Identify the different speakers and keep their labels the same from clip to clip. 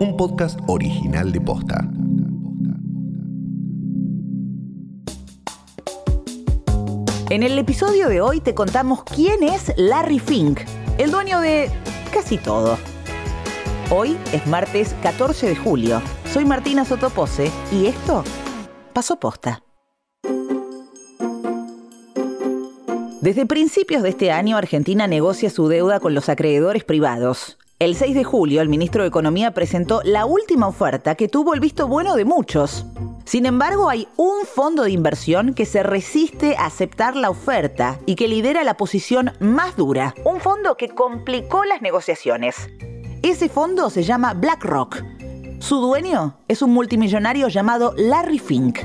Speaker 1: un podcast original de Posta.
Speaker 2: En el episodio de hoy te contamos quién es Larry Fink, el dueño de casi todo. Hoy es martes 14 de julio. Soy Martina Sotopose y esto pasó posta. Desde principios de este año, Argentina negocia su deuda con los acreedores privados. El 6 de julio, el ministro de Economía presentó la última oferta que tuvo el visto bueno de muchos. Sin embargo, hay un fondo de inversión que se resiste a aceptar la oferta y que lidera la posición más dura. Un fondo que complicó las negociaciones. Ese fondo se llama BlackRock. Su dueño es un multimillonario llamado Larry Fink.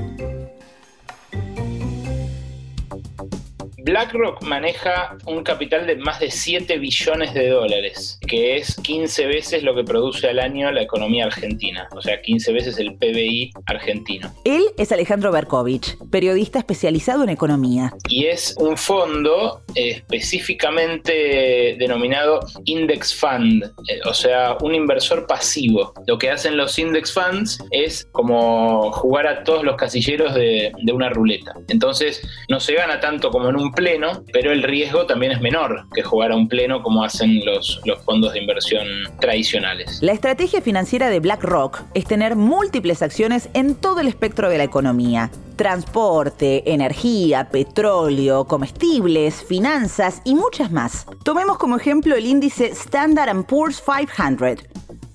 Speaker 3: BlackRock maneja un capital de más de 7 billones de dólares, que es 15 veces lo que produce al año la economía argentina, o sea, 15 veces el PBI argentino.
Speaker 2: Él es Alejandro Berkovich, periodista especializado en economía.
Speaker 3: Y es un fondo específicamente denominado Index Fund, eh, o sea, un inversor pasivo. Lo que hacen los Index Funds es como jugar a todos los casilleros de, de una ruleta. Entonces, no se gana tanto como en un pleno, pero el riesgo también es menor que jugar a un pleno como hacen los, los fondos de inversión tradicionales.
Speaker 2: La estrategia financiera de BlackRock es tener múltiples acciones en todo el espectro de la economía. Transporte, energía, petróleo, comestibles, finanzas y muchas más. Tomemos como ejemplo el índice Standard Poor's 500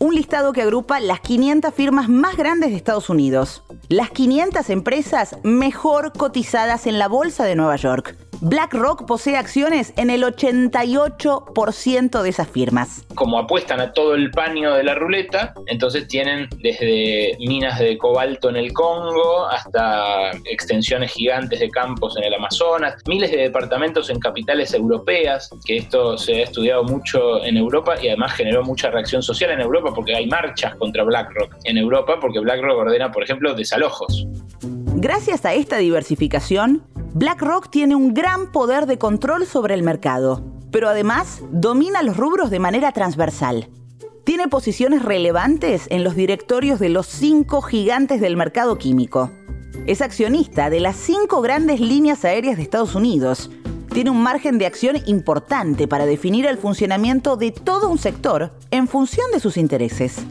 Speaker 2: un listado que agrupa las 500 firmas más grandes de Estados Unidos, las 500 empresas mejor cotizadas en la Bolsa de Nueva York. BlackRock posee acciones en el 88% de esas firmas.
Speaker 3: Como apuestan a todo el paño de la ruleta, entonces tienen desde minas de cobalto en el Congo hasta extensiones gigantes de campos en el Amazonas, miles de departamentos en capitales europeas, que esto se ha estudiado mucho en Europa y además generó mucha reacción social en Europa porque hay marchas contra BlackRock en Europa porque BlackRock ordena, por ejemplo, desalojos.
Speaker 2: Gracias a esta diversificación, BlackRock tiene un gran poder de control sobre el mercado, pero además domina los rubros de manera transversal. Tiene posiciones relevantes en los directorios de los cinco gigantes del mercado químico. Es accionista de las cinco grandes líneas aéreas de Estados Unidos. Tiene un margen de acción importante para definir el funcionamiento de todo un sector en función de sus intereses.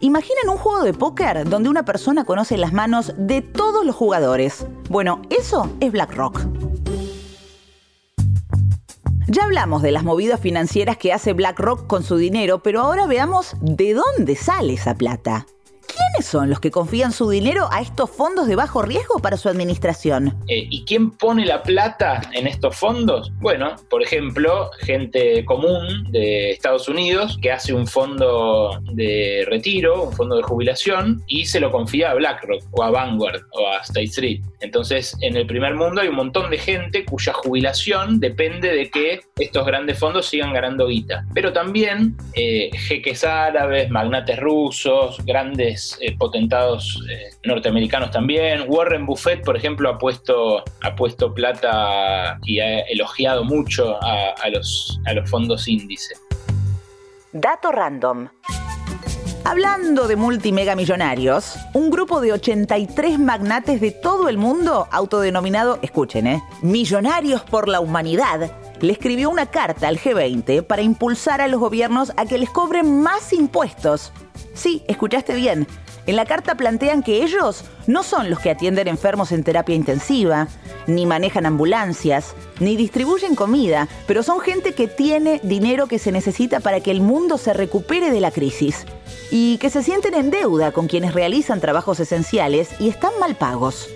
Speaker 2: Imaginen un juego de póker donde una persona conoce las manos de todos los jugadores. Bueno, eso es BlackRock. Ya hablamos de las movidas financieras que hace BlackRock con su dinero, pero ahora veamos de dónde sale esa plata. ¿Quiénes son los que confían su dinero a estos fondos de bajo riesgo para su administración?
Speaker 3: Eh, ¿Y quién pone la plata en estos fondos? Bueno, por ejemplo, gente común de Estados Unidos que hace un fondo de retiro, un fondo de jubilación, y se lo confía a BlackRock o a Vanguard o a State Street. Entonces, en el primer mundo hay un montón de gente cuya jubilación depende de que estos grandes fondos sigan ganando guita. Pero también eh, jeques árabes, magnates rusos, grandes eh, potentados eh, norteamericanos también. Warren Buffett, por ejemplo, ha puesto, ha puesto plata y ha elogiado mucho a, los, a los fondos índice.
Speaker 2: Dato random. Hablando de multimegamillonarios, un grupo de 83 magnates de todo el mundo, autodenominado, escuchen, ¿eh? Millonarios por la Humanidad, le escribió una carta al G20 para impulsar a los gobiernos a que les cobren más impuestos. Sí, escuchaste bien, en la carta plantean que ellos no son los que atienden enfermos en terapia intensiva, ni manejan ambulancias, ni distribuyen comida, pero son gente que tiene dinero que se necesita para que el mundo se recupere de la crisis y que se sienten en deuda con quienes realizan trabajos esenciales y están mal pagos.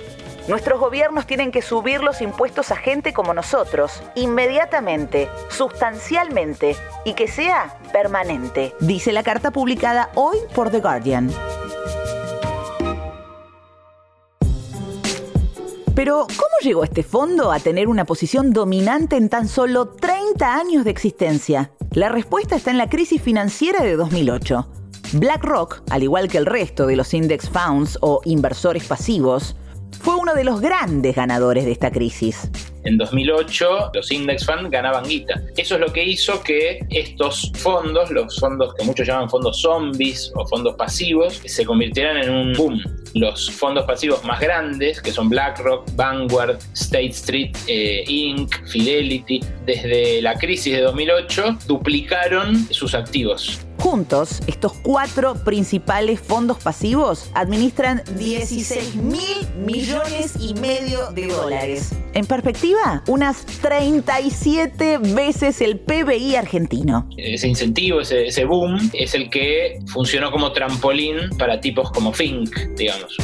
Speaker 2: Nuestros gobiernos tienen que subir los impuestos a gente como nosotros, inmediatamente, sustancialmente, y que sea permanente, dice la carta publicada hoy por The Guardian. Pero, ¿cómo llegó este fondo a tener una posición dominante en tan solo 30 años de existencia? La respuesta está en la crisis financiera de 2008. BlackRock, al igual que el resto de los index funds o inversores pasivos, fue uno de los grandes ganadores de esta crisis.
Speaker 3: en 2008 los index funds ganaban guita. Eso es lo que hizo que estos fondos, los fondos que muchos llaman fondos zombies o fondos pasivos, se convirtieran en un boom los fondos pasivos más grandes, que son BlackRock, Vanguard, State Street eh, Inc., Fidelity, desde la crisis de 2008 duplicaron sus activos.
Speaker 2: Juntos, estos cuatro principales fondos pasivos administran 16 mil millones y medio de dólares. En perspectiva, unas 37 veces el PBI argentino.
Speaker 3: Ese incentivo, ese, ese boom, es el que funcionó como trampolín para tipos como Fink, digamos.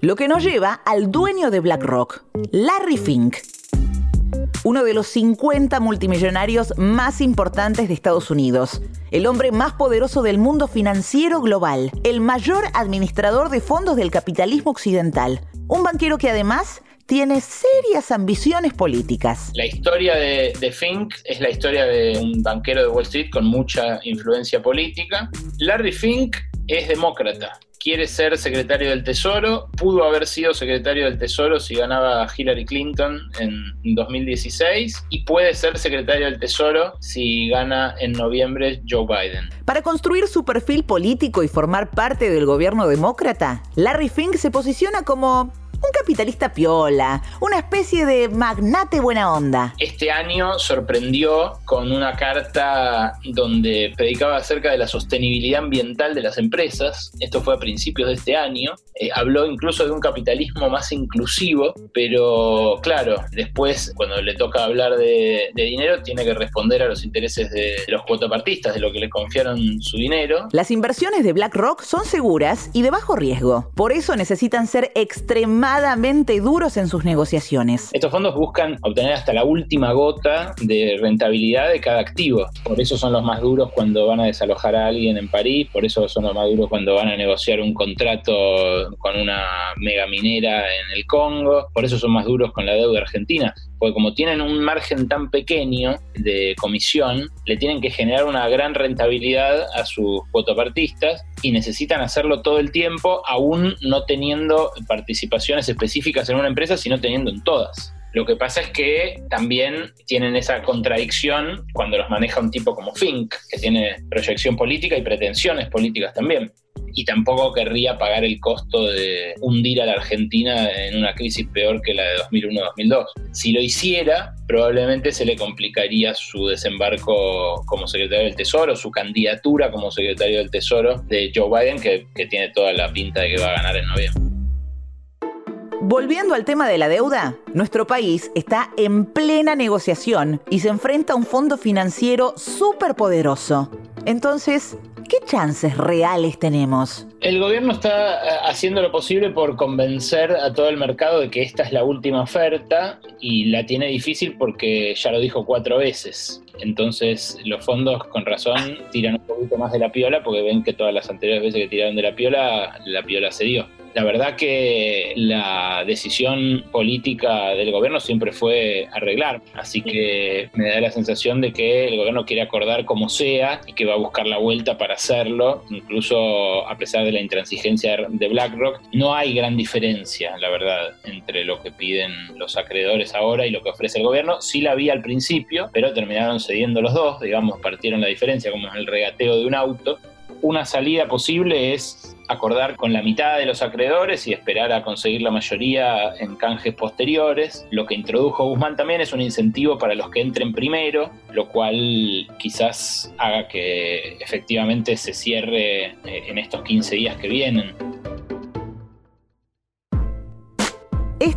Speaker 2: Lo que nos lleva al dueño de BlackRock, Larry Fink uno de los 50 multimillonarios más importantes de Estados Unidos, el hombre más poderoso del mundo financiero global, el mayor administrador de fondos del capitalismo occidental, un banquero que además tiene serias ambiciones políticas.
Speaker 3: La historia de, de, Fink es la historia de un banquero de Wall Street con mucha influencia política. Larry Fink es demócrata quiere ser secretario del Tesoro, pudo haber sido secretario del Tesoro si ganaba Hillary Clinton en 2016 y puede ser secretario del Tesoro si gana en noviembre Joe Biden.
Speaker 2: Para construir su perfil político y formar parte del gobierno demócrata, Larry Fink se posiciona como un capitalista piola, una especie de magnate buena onda.
Speaker 3: Este año sorprendió con una carta donde predicaba acerca de la sostenibilidad ambiental de las empresas. Esto fue a principios de este año. Eh, habló incluso de un capitalismo más inclusivo, pero claro, después cuando le toca hablar de, dinero tiene que responder a los intereses de, de los cuotapartistas, de lo que le confiaron su dinero.
Speaker 2: Las inversiones de BlackRock son seguras y de bajo riesgo. Por eso necesitan ser extremadamente duros en sus negociaciones.
Speaker 3: Estos fondos buscan obtener hasta la última gota de rentabilidad de cada activo. Por eso son los más duros cuando van a desalojar a alguien en París, por eso son los más duros cuando van a negociar un contrato con una mega minera en el Congo, por eso son más duros con la deuda argentina porque como tienen un margen tan pequeño de comisión, le tienen que generar una gran rentabilidad a sus fotopartistas y necesitan hacerlo todo el tiempo, aún no teniendo participaciones específicas en una empresa, sino teniendo en todas. Lo que pasa es que también tienen esa contradicción cuando los maneja un tipo como Fink, que tiene proyección política y pretensiones políticas también y tampoco querría pagar el costo de hundir a la Argentina en una crisis peor que la de 2001-2002. Si lo hiciera, probablemente se le complicaría su desembarco como secretario del Tesoro, su candidatura como secretario del Tesoro de Joe Biden, que, tiene toda la pinta de que va a ganar en noviembre.
Speaker 2: Volviendo al tema de la deuda, nuestro país está en plena negociación y se enfrenta a un fondo financiero súper poderoso. Entonces, ¿Qué chances reales tenemos?
Speaker 3: El gobierno está eh, haciendo lo posible por convencer a todo el mercado de que esta es la última oferta y la tiene difícil porque ya lo dijo cuatro veces. Entonces los fondos con razón tiran un poquito más de la piola porque ven que todas las anteriores veces que tiraron de la piola, la piola se dio. La verdad que la decisión política del gobierno siempre fue arreglar, así que me da la sensación de que el gobierno quiere acordar como sea y que va a buscar la vuelta para hacerlo, incluso a pesar de la intransigencia de BlackRock. No hay gran diferencia, la verdad, entre lo que piden los acreedores ahora y lo que ofrece el gobierno. Sí la había al principio, pero terminaron cediendo los dos, digamos, partieron la diferencia como en el regateo de un auto. Una salida posible es acordar con la mitad de los acreedores y esperar a conseguir la mayoría en canjes posteriores. Lo que introdujo Guzmán también es un incentivo para los que entren primero, lo cual quizás haga que efectivamente se cierre eh, en estos 15 días que vienen.